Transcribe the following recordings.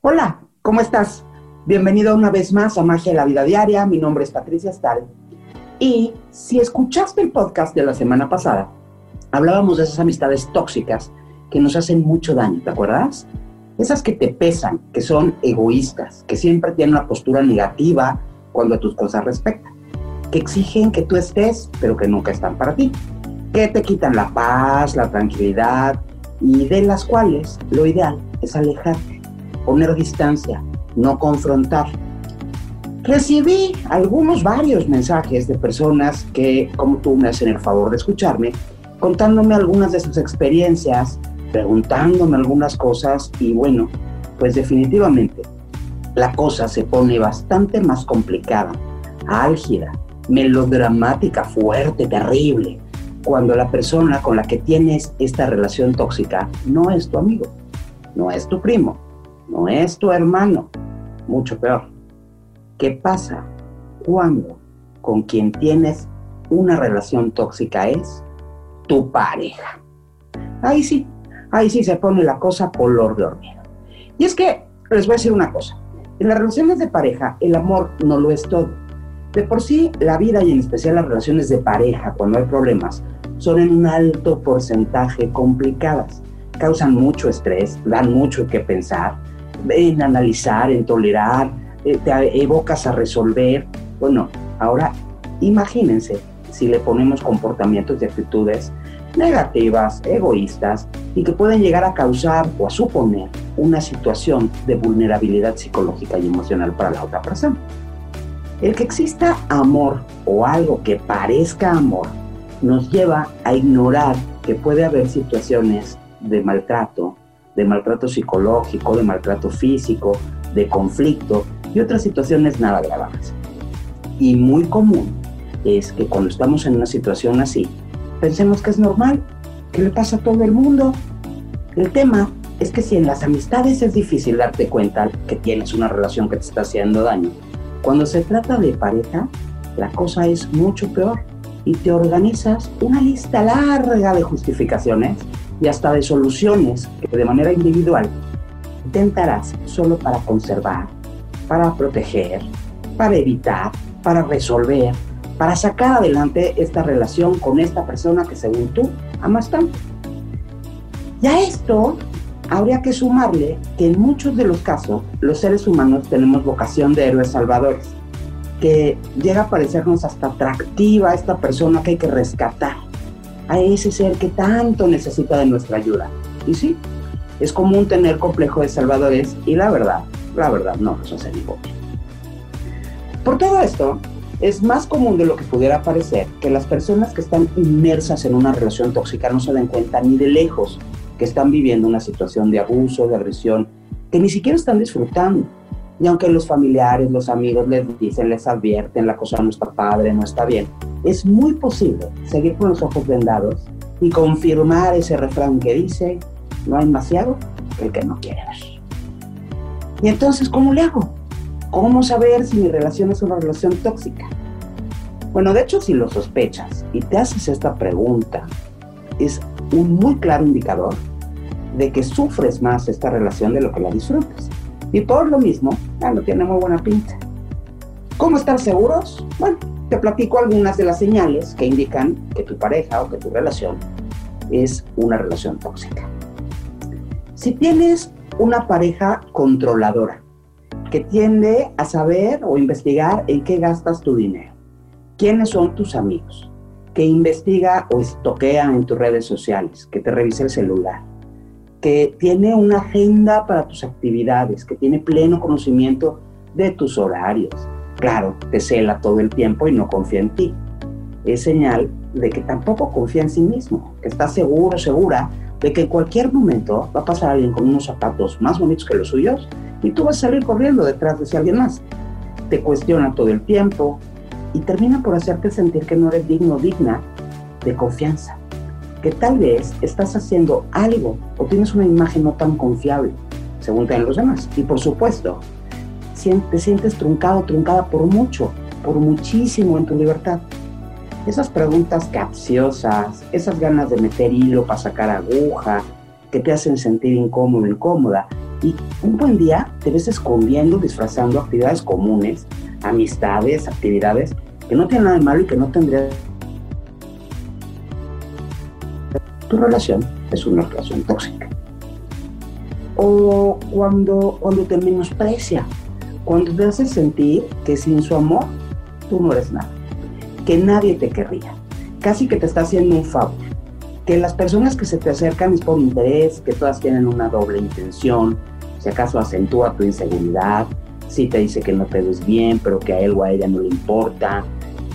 Hola, ¿cómo estás? Bienvenido una vez más a Magia de la Vida Diaria. Mi nombre es Patricia Stahl. Y si escuchaste el podcast de la semana pasada, hablábamos de esas amistades tóxicas que nos hacen mucho daño, ¿te acuerdas? Esas que te pesan, que son egoístas, que siempre tienen una postura negativa cuando a tus cosas respectan, que exigen que tú estés, pero que nunca están para ti, que te quitan la paz, la tranquilidad y de las cuales lo ideal es alejarte poner distancia, no confrontar. Recibí algunos, varios mensajes de personas que, como tú, me hacen el favor de escucharme, contándome algunas de sus experiencias, preguntándome algunas cosas y bueno, pues definitivamente la cosa se pone bastante más complicada, álgida, melodramática, fuerte, terrible, cuando la persona con la que tienes esta relación tóxica no es tu amigo, no es tu primo, no es tu hermano, mucho peor. ¿Qué pasa cuando con quien tienes una relación tóxica es tu pareja? Ahí sí, ahí sí se pone la cosa color de hormiga. Y es que les voy a decir una cosa, en las relaciones de pareja el amor no lo es todo. De por sí, la vida y en especial las relaciones de pareja, cuando hay problemas, son en un alto porcentaje complicadas. Causan mucho estrés, dan mucho que pensar, en analizar, en tolerar, eh, te evocas a resolver. Bueno, ahora imagínense si le ponemos comportamientos y actitudes negativas, egoístas y que pueden llegar a causar o a suponer una situación de vulnerabilidad psicológica y emocional para la otra persona. El que exista amor o algo que parezca amor nos lleva a ignorar que puede haber situaciones de maltrato, de maltrato psicológico, de maltrato físico, de conflicto y otras situaciones nada graves. Y muy común es que cuando estamos en una situación así, pensemos que es normal, que le pasa a todo el mundo. El tema es que si en las amistades es difícil darte cuenta que tienes una relación que te está haciendo daño, cuando se trata de pareja, la cosa es mucho peor y te organizas una lista larga de justificaciones y hasta de soluciones que de manera individual intentarás solo para conservar, para proteger, para evitar, para resolver, para sacar adelante esta relación con esta persona que según tú amas tanto. Y a esto habría que sumarle que en muchos de los casos los seres humanos tenemos vocación de héroes salvadores, que llega a parecernos hasta atractiva esta persona que hay que rescatar a ese ser que tanto necesita de nuestra ayuda. Y sí, es común tener complejo de salvadores y la verdad, la verdad no nos hace ni Por todo esto, es más común de lo que pudiera parecer que las personas que están inmersas en una relación tóxica no se den cuenta ni de lejos que están viviendo una situación de abuso, de agresión, que ni siquiera están disfrutando. Y aunque los familiares, los amigos les dicen, les advierten, la cosa no está padre, no está bien, es muy posible seguir con los ojos vendados y confirmar ese refrán que dice, no hay demasiado el que no quiere ver. Y entonces, ¿cómo le hago? ¿Cómo saber si mi relación es una relación tóxica? Bueno, de hecho, si lo sospechas y te haces esta pregunta, es un muy claro indicador de que sufres más esta relación de lo que la disfrutas. Y por lo mismo, ya no tiene muy buena pinta. ¿Cómo estar seguros? Bueno, te platico algunas de las señales que indican que tu pareja o que tu relación es una relación tóxica. Si tienes una pareja controladora que tiende a saber o investigar en qué gastas tu dinero, quiénes son tus amigos, que investiga o estoquea en tus redes sociales, que te revisa el celular, que tiene una agenda para tus actividades, que tiene pleno conocimiento de tus horarios, Claro, te cela todo el tiempo y no confía en ti. Es señal de que tampoco confía en sí mismo, que está seguro, segura de que en cualquier momento va a pasar alguien con unos zapatos más bonitos que los suyos y tú vas a salir corriendo detrás de ese alguien más. Te cuestiona todo el tiempo y termina por hacerte sentir que no eres digno digna de confianza, que tal vez estás haciendo algo o tienes una imagen no tan confiable, según te los demás. Y por supuesto, te sientes truncado, truncada por mucho, por muchísimo en tu libertad. Esas preguntas capciosas, esas ganas de meter hilo para sacar aguja, que te hacen sentir incómodo, incómoda, Y un buen día te ves escondiendo, disfrazando actividades comunes, amistades, actividades que no tienen nada de malo y que no tendrían. Tu relación es una relación tóxica. O cuando, cuando te menosprecia, cuando te hace sentir que sin su amor tú no eres nada, que nadie te querría, casi que te está haciendo un favor, que las personas que se te acercan es por interés, que todas tienen una doble intención, si acaso acentúa tu inseguridad, si te dice que no te ves bien, pero que a él o a ella no le importa,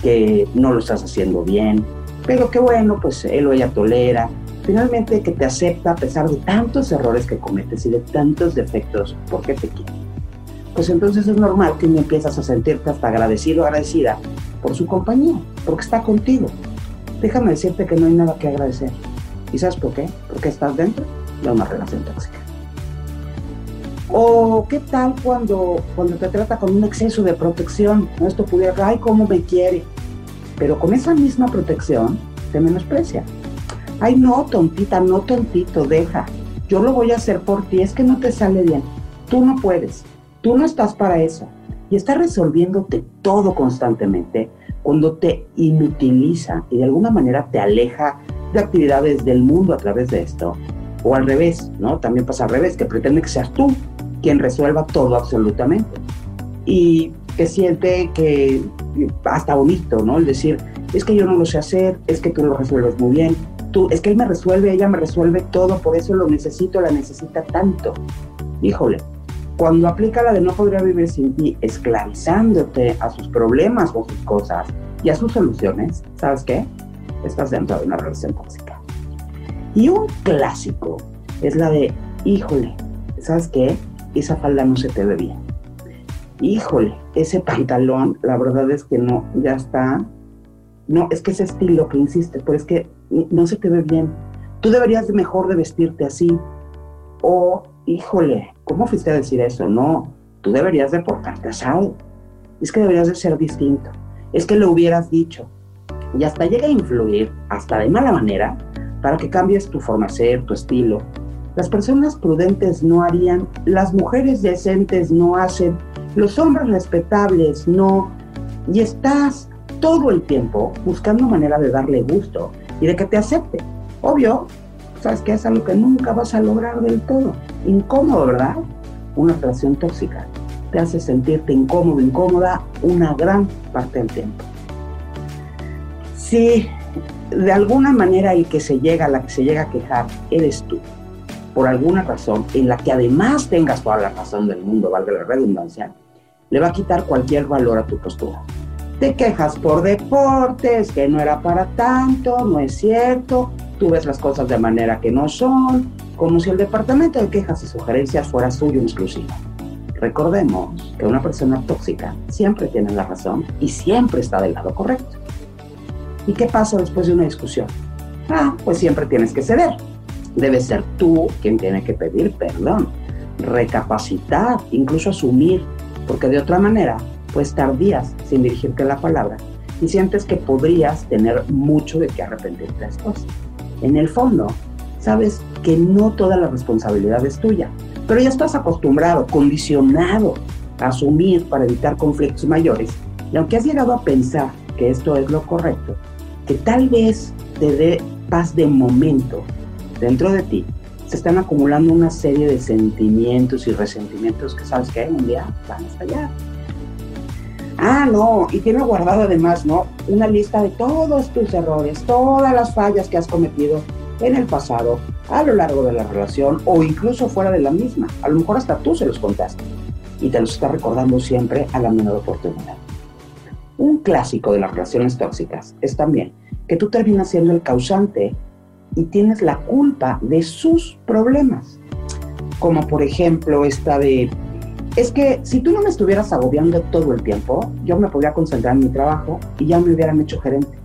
que no lo estás haciendo bien, pero que bueno, pues él o ella tolera, finalmente que te acepta a pesar de tantos errores que cometes y de tantos defectos porque te quiere. Pues entonces es normal que empiezas a sentirte hasta agradecido o agradecida por su compañía, porque está contigo. Déjame decirte que no hay nada que agradecer. ¿Y sabes por qué? Porque estás dentro de una relación tóxica. O qué tal cuando, cuando te trata con un exceso de protección. Esto pudiera, ay, cómo me quiere. Pero con esa misma protección te menosprecia. Ay, no, tontita, no, tontito, deja. Yo lo voy a hacer por ti, es que no te sale bien. Tú no puedes, tú no estás para eso. Y está resolviéndote todo constantemente cuando te inutiliza y de alguna manera te aleja de actividades del mundo a través de esto. O al revés, ¿no? También pasa al revés, que pretende que seas tú quien resuelva todo absolutamente. Y que siente que hasta bonito, ¿no? El decir, es que yo no lo sé hacer, es que tú lo resuelves muy bien, es que él me resuelve, ella me resuelve todo, por eso lo necesito, la necesita tanto. Híjole, cuando aplica la de no podría vivir sin ti, esclavizándote a sus problemas o sus cosas y a sus soluciones, ¿sabes qué? Estás dentro de una relación tóxica. Y un clásico es la de, híjole, ¿sabes qué? esa falda no se te ve bien. Híjole, ese pantalón, la verdad es que no, ya está. No, es que ese estilo que insiste, pero es que no se te ve bien. Tú deberías mejor de vestirte así. O, híjole, ¿cómo fuiste a decir eso? No, tú deberías de portarte asado. Es que deberías de ser distinto. Es que lo hubieras dicho. Y hasta llega a influir, hasta de mala manera, para que cambies tu forma de ser, tu estilo, las personas prudentes no harían, las mujeres decentes no hacen, los hombres respetables no. Y estás todo el tiempo buscando manera de darle gusto y de que te acepte. Obvio, sabes que es algo que nunca vas a lograr del todo. Incómodo, ¿verdad? Una relación tóxica te hace sentirte incómodo, incómoda una gran parte del tiempo. Si de alguna manera el que se llega, la que se llega a quejar, eres tú por alguna razón, en la que además tengas toda la razón del mundo, valga la redundancia, le va a quitar cualquier valor a tu postura. Te quejas por deportes, que no era para tanto, no es cierto, tú ves las cosas de manera que no son, como si el departamento de quejas y sugerencias fuera suyo exclusivo. Recordemos que una persona tóxica siempre tiene la razón y siempre está del lado correcto. ¿Y qué pasa después de una discusión? Ah, pues siempre tienes que ceder debe ser tú quien tiene que pedir perdón, recapacitar, incluso asumir, porque de otra manera puedes estar días sin dirigirte la palabra y sientes que podrías tener mucho de qué arrepentirte después. En el fondo, sabes que no toda la responsabilidad es tuya, pero ya estás acostumbrado, condicionado a asumir para evitar conflictos mayores. Y aunque has llegado a pensar que esto es lo correcto, que tal vez te dé paz de momento, dentro de ti se están acumulando una serie de sentimientos y resentimientos que sabes que un día van a estallar. Ah, no, y tiene guardado además, ¿no? Una lista de todos tus errores, todas las fallas que has cometido en el pasado, a lo largo de la relación o incluso fuera de la misma. A lo mejor hasta tú se los contaste y te los está recordando siempre a la menor oportunidad. Un clásico de las relaciones tóxicas es también que tú terminas siendo el causante y tienes la culpa de sus problemas. Como por ejemplo esta de, es que si tú no me estuvieras agobiando todo el tiempo, yo me podría concentrar en mi trabajo y ya me hubieran hecho gerente.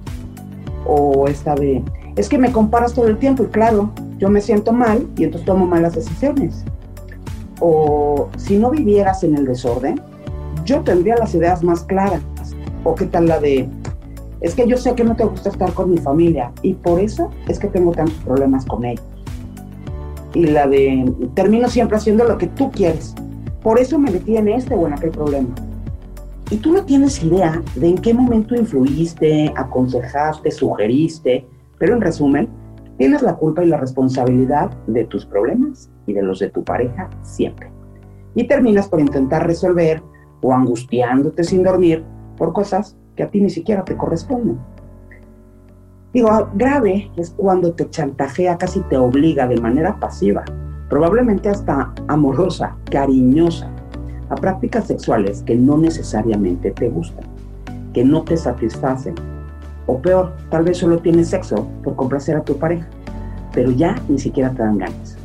O esta de, es que me comparas todo el tiempo y claro, yo me siento mal y entonces tomo malas decisiones. O si no vivieras en el desorden, yo tendría las ideas más claras. O qué tal la de, es que yo sé que no te gusta estar con mi familia y por eso es que tengo tantos problemas con ellos. y la de termino siempre haciendo lo que tú quieres. Por eso me metí en este o en aquel problema. Y tú no tienes idea de en qué momento influiste, aconsejaste, sugeriste, pero en resumen, tienes la culpa y la responsabilidad de tus problemas y de los de tu pareja siempre. Y terminas por intentar resolver o angustiándote sin dormir por cosas que a ti ni siquiera te corresponden. Digo, grave es cuando te chantajea, casi te obliga de manera pasiva, probablemente hasta amorosa, cariñosa, a prácticas sexuales que no necesariamente te gustan, que no te satisfacen. O peor, tal vez solo tienes sexo por complacer a tu pareja, pero ya ni siquiera te dan ganas.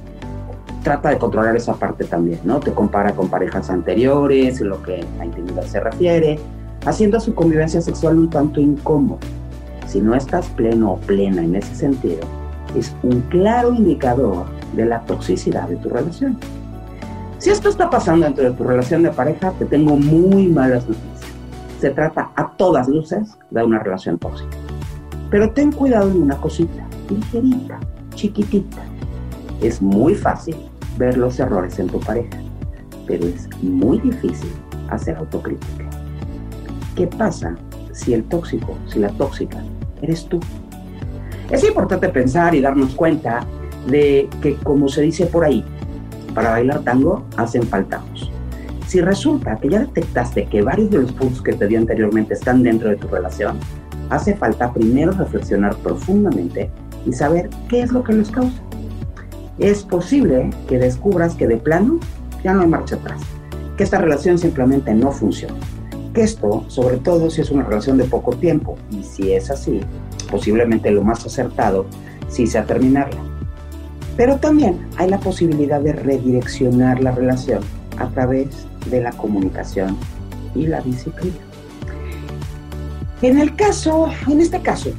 Trata de controlar esa parte también, ¿no? Te compara con parejas anteriores, en lo que a intimidad se refiere, haciendo su convivencia sexual un tanto incómodo si no estás pleno o plena en ese sentido, es un claro indicador de la toxicidad de tu relación. Si esto está pasando dentro de tu relación de pareja, te tengo muy malas noticias. Se trata a todas luces de una relación tóxica. Pero ten cuidado en una cosita, ligerita, chiquitita. Es muy fácil ver los errores en tu pareja, pero es muy difícil hacer autocrítica. ¿Qué pasa si el tóxico, si la tóxica eres tú. Es importante pensar y darnos cuenta de que, como se dice por ahí, para bailar tango hacen falta Si resulta que ya detectaste que varios de los puntos que te di anteriormente están dentro de tu relación, hace falta primero reflexionar profundamente y saber qué es lo que los causa. Es posible que descubras que de plano ya no hay marcha atrás, que esta relación simplemente no funciona que esto, sobre todo si es una relación de poco tiempo, y si es así, posiblemente lo más acertado, sí sea terminarla. Pero también hay la posibilidad de redireccionar la relación a través de la comunicación y la disciplina. En el caso, en este caso,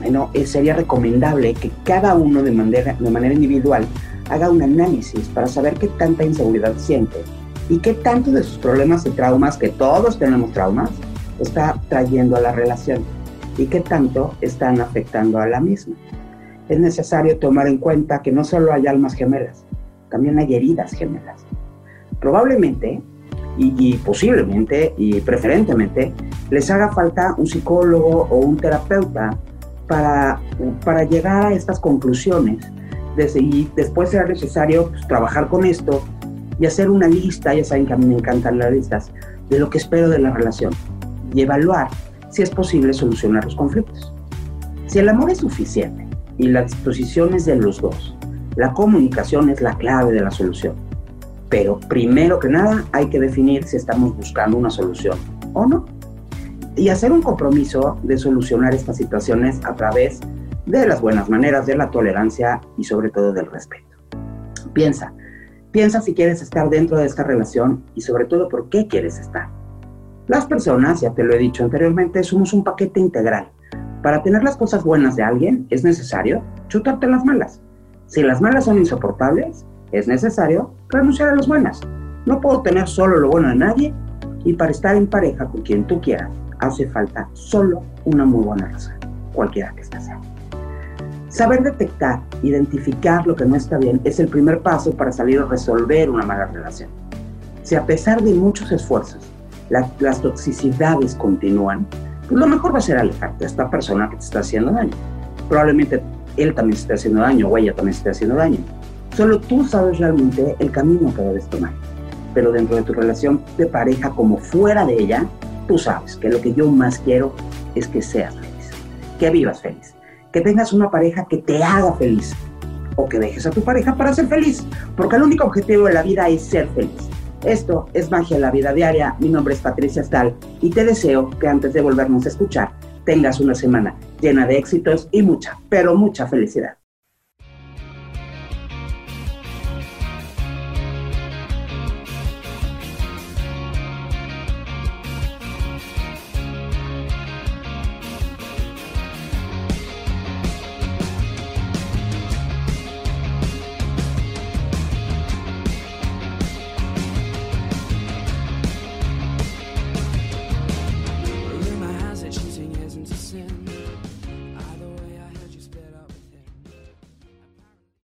bueno, eh, sería recomendable que cada uno de manera, de manera individual haga un análisis para saber qué tanta inseguridad siente y qué tanto de sus problemas y traumas, que todos tenemos traumas, está trayendo a la relación y qué tanto están afectando a la misma. Es necesario tomar en cuenta que no solo hay almas gemelas, también hay heridas gemelas. Probablemente y, posiblemente y preferentemente les haga falta un psicólogo o un terapeuta para, para llegar a estas conclusiones. y después será necesario pues, trabajar con esto y hacer una lista, ya saben que a mí me encantan las listas, de lo que espero de la relación y evaluar si es posible solucionar los conflictos. Si el amor es suficiente y la disposición es de los dos, la comunicación es la clave de la solución. Pero primero que nada hay que definir si estamos buscando una solución o no. Y hacer un compromiso de solucionar estas situaciones a través de las buenas maneras, de la tolerancia y sobre todo del respeto. Piensa, Piensa si quieres estar dentro de esta relación y sobre todo por qué quieres estar. Las personas, ya te lo he dicho anteriormente, somos un paquete integral. Para tener las cosas buenas de alguien es necesario chutarte las malas. Si las malas son insoportables, es necesario renunciar a las buenas. No puedo tener solo lo bueno de nadie y para estar en pareja con quien tú quieras hace falta solo una muy buena razón, cualquiera que sea. Saber detectar, identificar lo que no está bien es el primer paso para salir a resolver una mala relación. Si a pesar de muchos esfuerzos las toxicidades continúan, pues lo mejor va a ser alejarte de esta persona que te está haciendo daño. Probablemente él también se esté haciendo daño o ella también se esté haciendo daño. Solo tú sabes realmente el camino que debes tomar. Pero dentro de tu relación de pareja como fuera de ella, tú sabes que lo que yo más quiero es que seas feliz, que vivas feliz que tengas una pareja que te haga feliz o que dejes a tu pareja para ser feliz, porque el único objetivo de la vida es ser feliz. Esto es Magia en la Vida Diaria, mi nombre es Patricia Stahl y te deseo que antes de volvernos a escuchar tengas una semana llena de éxitos y mucha, pero mucha felicidad.